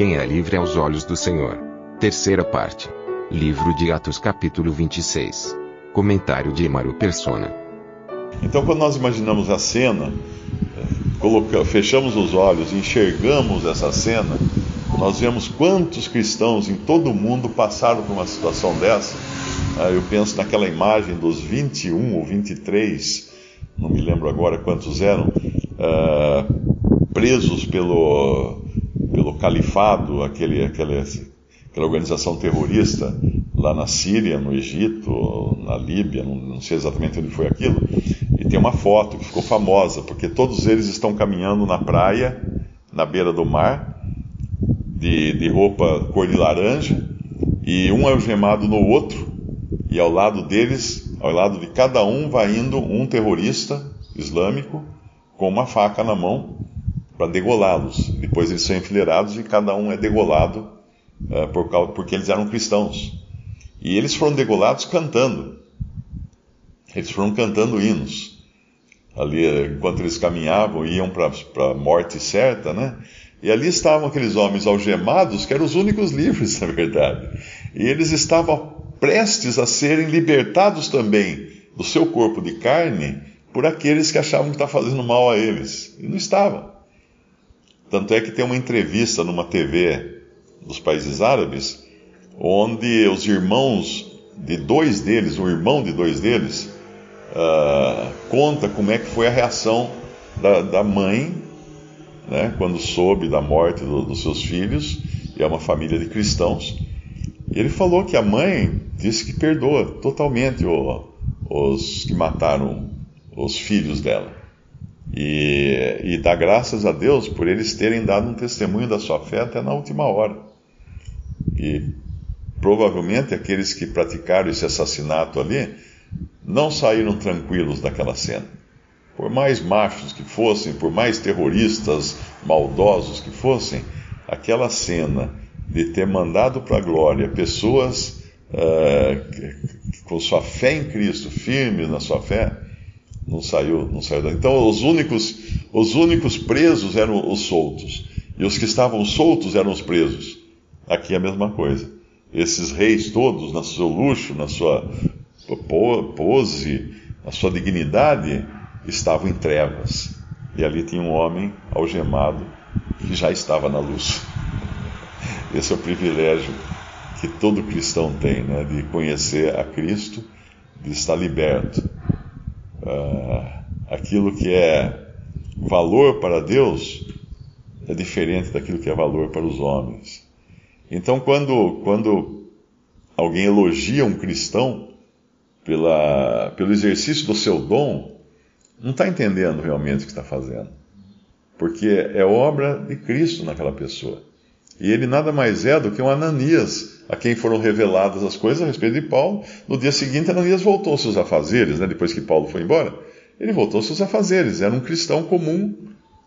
Quem é livre aos olhos do Senhor. Terceira parte. Livro de Atos capítulo 26. Comentário de Emaro Persona. Então, quando nós imaginamos a cena, coloca, fechamos os olhos enxergamos essa cena, nós vemos quantos cristãos em todo o mundo passaram por uma situação dessa. Ah, eu penso naquela imagem dos 21 ou 23, não me lembro agora quantos eram, ah, presos pelo, pelo califado, aquele, aquele, aquela organização terrorista lá na Síria, no Egito, na Líbia, não, não sei exatamente onde foi aquilo tem uma foto que ficou famosa, porque todos eles estão caminhando na praia, na beira do mar, de, de roupa cor de laranja, e um é algemado no outro, e ao lado deles, ao lado de cada um, vai indo um terrorista islâmico com uma faca na mão para degolá-los. Depois eles são enfileirados e cada um é degolado uh, por causa, porque eles eram cristãos. E eles foram degolados cantando. Eles foram cantando hinos ali enquanto eles caminhavam, iam para a morte certa, né? E ali estavam aqueles homens algemados, que eram os únicos livres, na verdade. E eles estavam prestes a serem libertados também do seu corpo de carne por aqueles que achavam que estavam fazendo mal a eles. E não estavam. Tanto é que tem uma entrevista numa TV dos países árabes, onde os irmãos de dois deles, o irmão de dois deles, uh, conta como é que foi a reação da, da mãe, né, quando soube da morte do, dos seus filhos, e é uma família de cristãos. E ele falou que a mãe disse que perdoa totalmente o, os que mataram os filhos dela. E, e dá graças a Deus por eles terem dado um testemunho da sua fé até na última hora. E provavelmente aqueles que praticaram esse assassinato ali não saíram tranquilos daquela cena. Por mais machos que fossem, por mais terroristas maldosos que fossem, aquela cena de ter mandado para a glória pessoas uh, com sua fé em Cristo, firmes na sua fé, não saiu, não saiu. Então os únicos, os únicos presos eram os soltos e os que estavam soltos eram os presos. Aqui é a mesma coisa. Esses reis todos, no seu luxo, na sua pose, a sua dignidade, estavam em trevas. E ali tinha um homem algemado que já estava na luz. Esse é o privilégio que todo cristão tem, né? de conhecer a Cristo, de estar liberto. Uh, aquilo que é valor para Deus é diferente daquilo que é valor para os homens. Então, quando, quando alguém elogia um cristão, pela, pelo exercício do seu dom, não está entendendo realmente o que está fazendo. Porque é obra de Cristo naquela pessoa. E ele nada mais é do que um Ananias, a quem foram reveladas as coisas a respeito de Paulo. No dia seguinte, Ananias voltou aos seus afazeres, né, depois que Paulo foi embora. Ele voltou aos seus afazeres, era um cristão comum,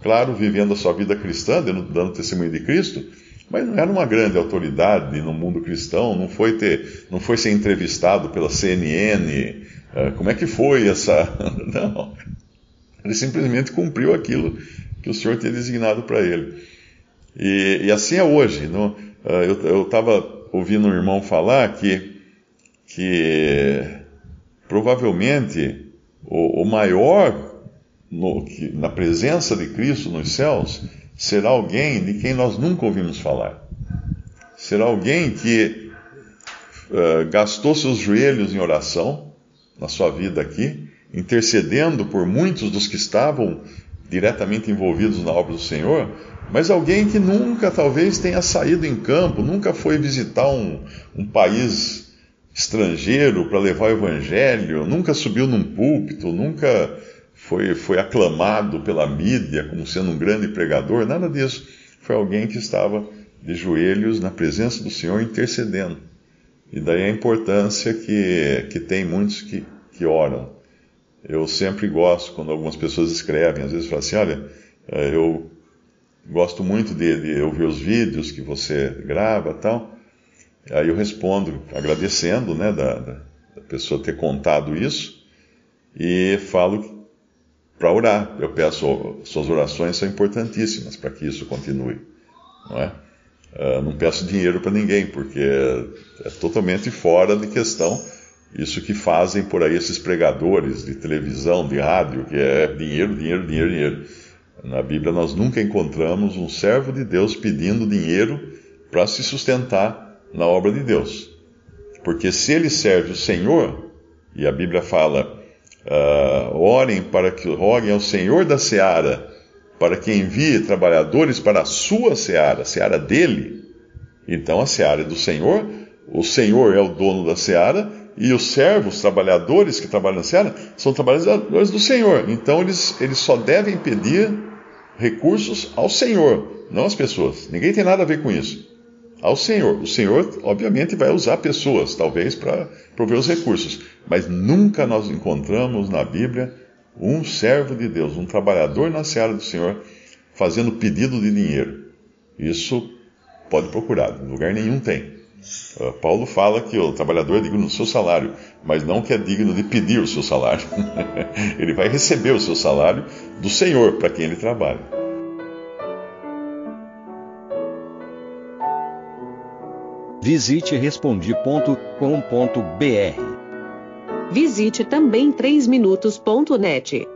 claro, vivendo a sua vida cristã, dando, testemunho de Cristo, mas não era uma grande autoridade no mundo cristão, não foi ter, não foi ser entrevistado pela CNN. Eh, como é que foi essa? Não. Ele simplesmente cumpriu aquilo que o Senhor tinha designado para ele. E, e, assim é hoje. No, uh, eu estava ouvindo um irmão falar que, que provavelmente o, o maior no, que, na presença de Cristo nos céus será alguém de quem nós nunca ouvimos falar. Será alguém que uh, gastou seus joelhos em oração na sua vida aqui, intercedendo por muitos dos que estavam diretamente envolvidos na obra do Senhor, mas alguém que nunca talvez tenha saído em campo, nunca foi visitar um, um país estrangeiro para levar o evangelho, nunca subiu num púlpito, nunca foi, foi aclamado pela mídia como sendo um grande pregador, nada disso. Foi alguém que estava de joelhos na presença do Senhor intercedendo. E daí a importância que, que tem muitos que, que oram. Eu sempre gosto quando algumas pessoas escrevem, às vezes falam assim: olha, eh, eu gosto muito de, de ouvir os vídeos que você grava tal. Aí eu respondo agradecendo né, da, da, pessoa ter contado isso e falo para orar. Eu peço, suas orações são importantíssimas para que isso continue. Não é? Uh, não peço dinheiro para ninguém, porque é, é totalmente fora de questão isso que fazem por aí esses pregadores de televisão, de rádio, que é dinheiro, dinheiro, dinheiro, dinheiro. Na Bíblia nós nunca encontramos um servo de Deus pedindo dinheiro para se sustentar na obra de Deus. Porque se ele serve o Senhor, e a Bíblia fala, uh, orem para que roguem ao Senhor da seara, para que envie trabalhadores para a sua seara, a seara dele. Então a seara é do Senhor, o Senhor é o dono da seara, e os servos, trabalhadores que trabalham na seara, são trabalhadores do Senhor. Então eles, eles só devem pedir recursos ao Senhor, não às pessoas. Ninguém tem nada a ver com isso. Ao Senhor. O Senhor, obviamente, vai usar pessoas, talvez, para prover os recursos. Mas nunca nós encontramos na Bíblia um servo de Deus, um trabalhador na seara do Senhor, fazendo pedido de dinheiro. Isso pode procurar, em lugar nenhum tem. Uh, Paulo fala que o trabalhador é digno do seu salário, mas não que é digno de pedir o seu salário. ele vai receber o seu salário do Senhor para quem ele trabalha. Visite respondi.com.br. Visite também 3minutos.net.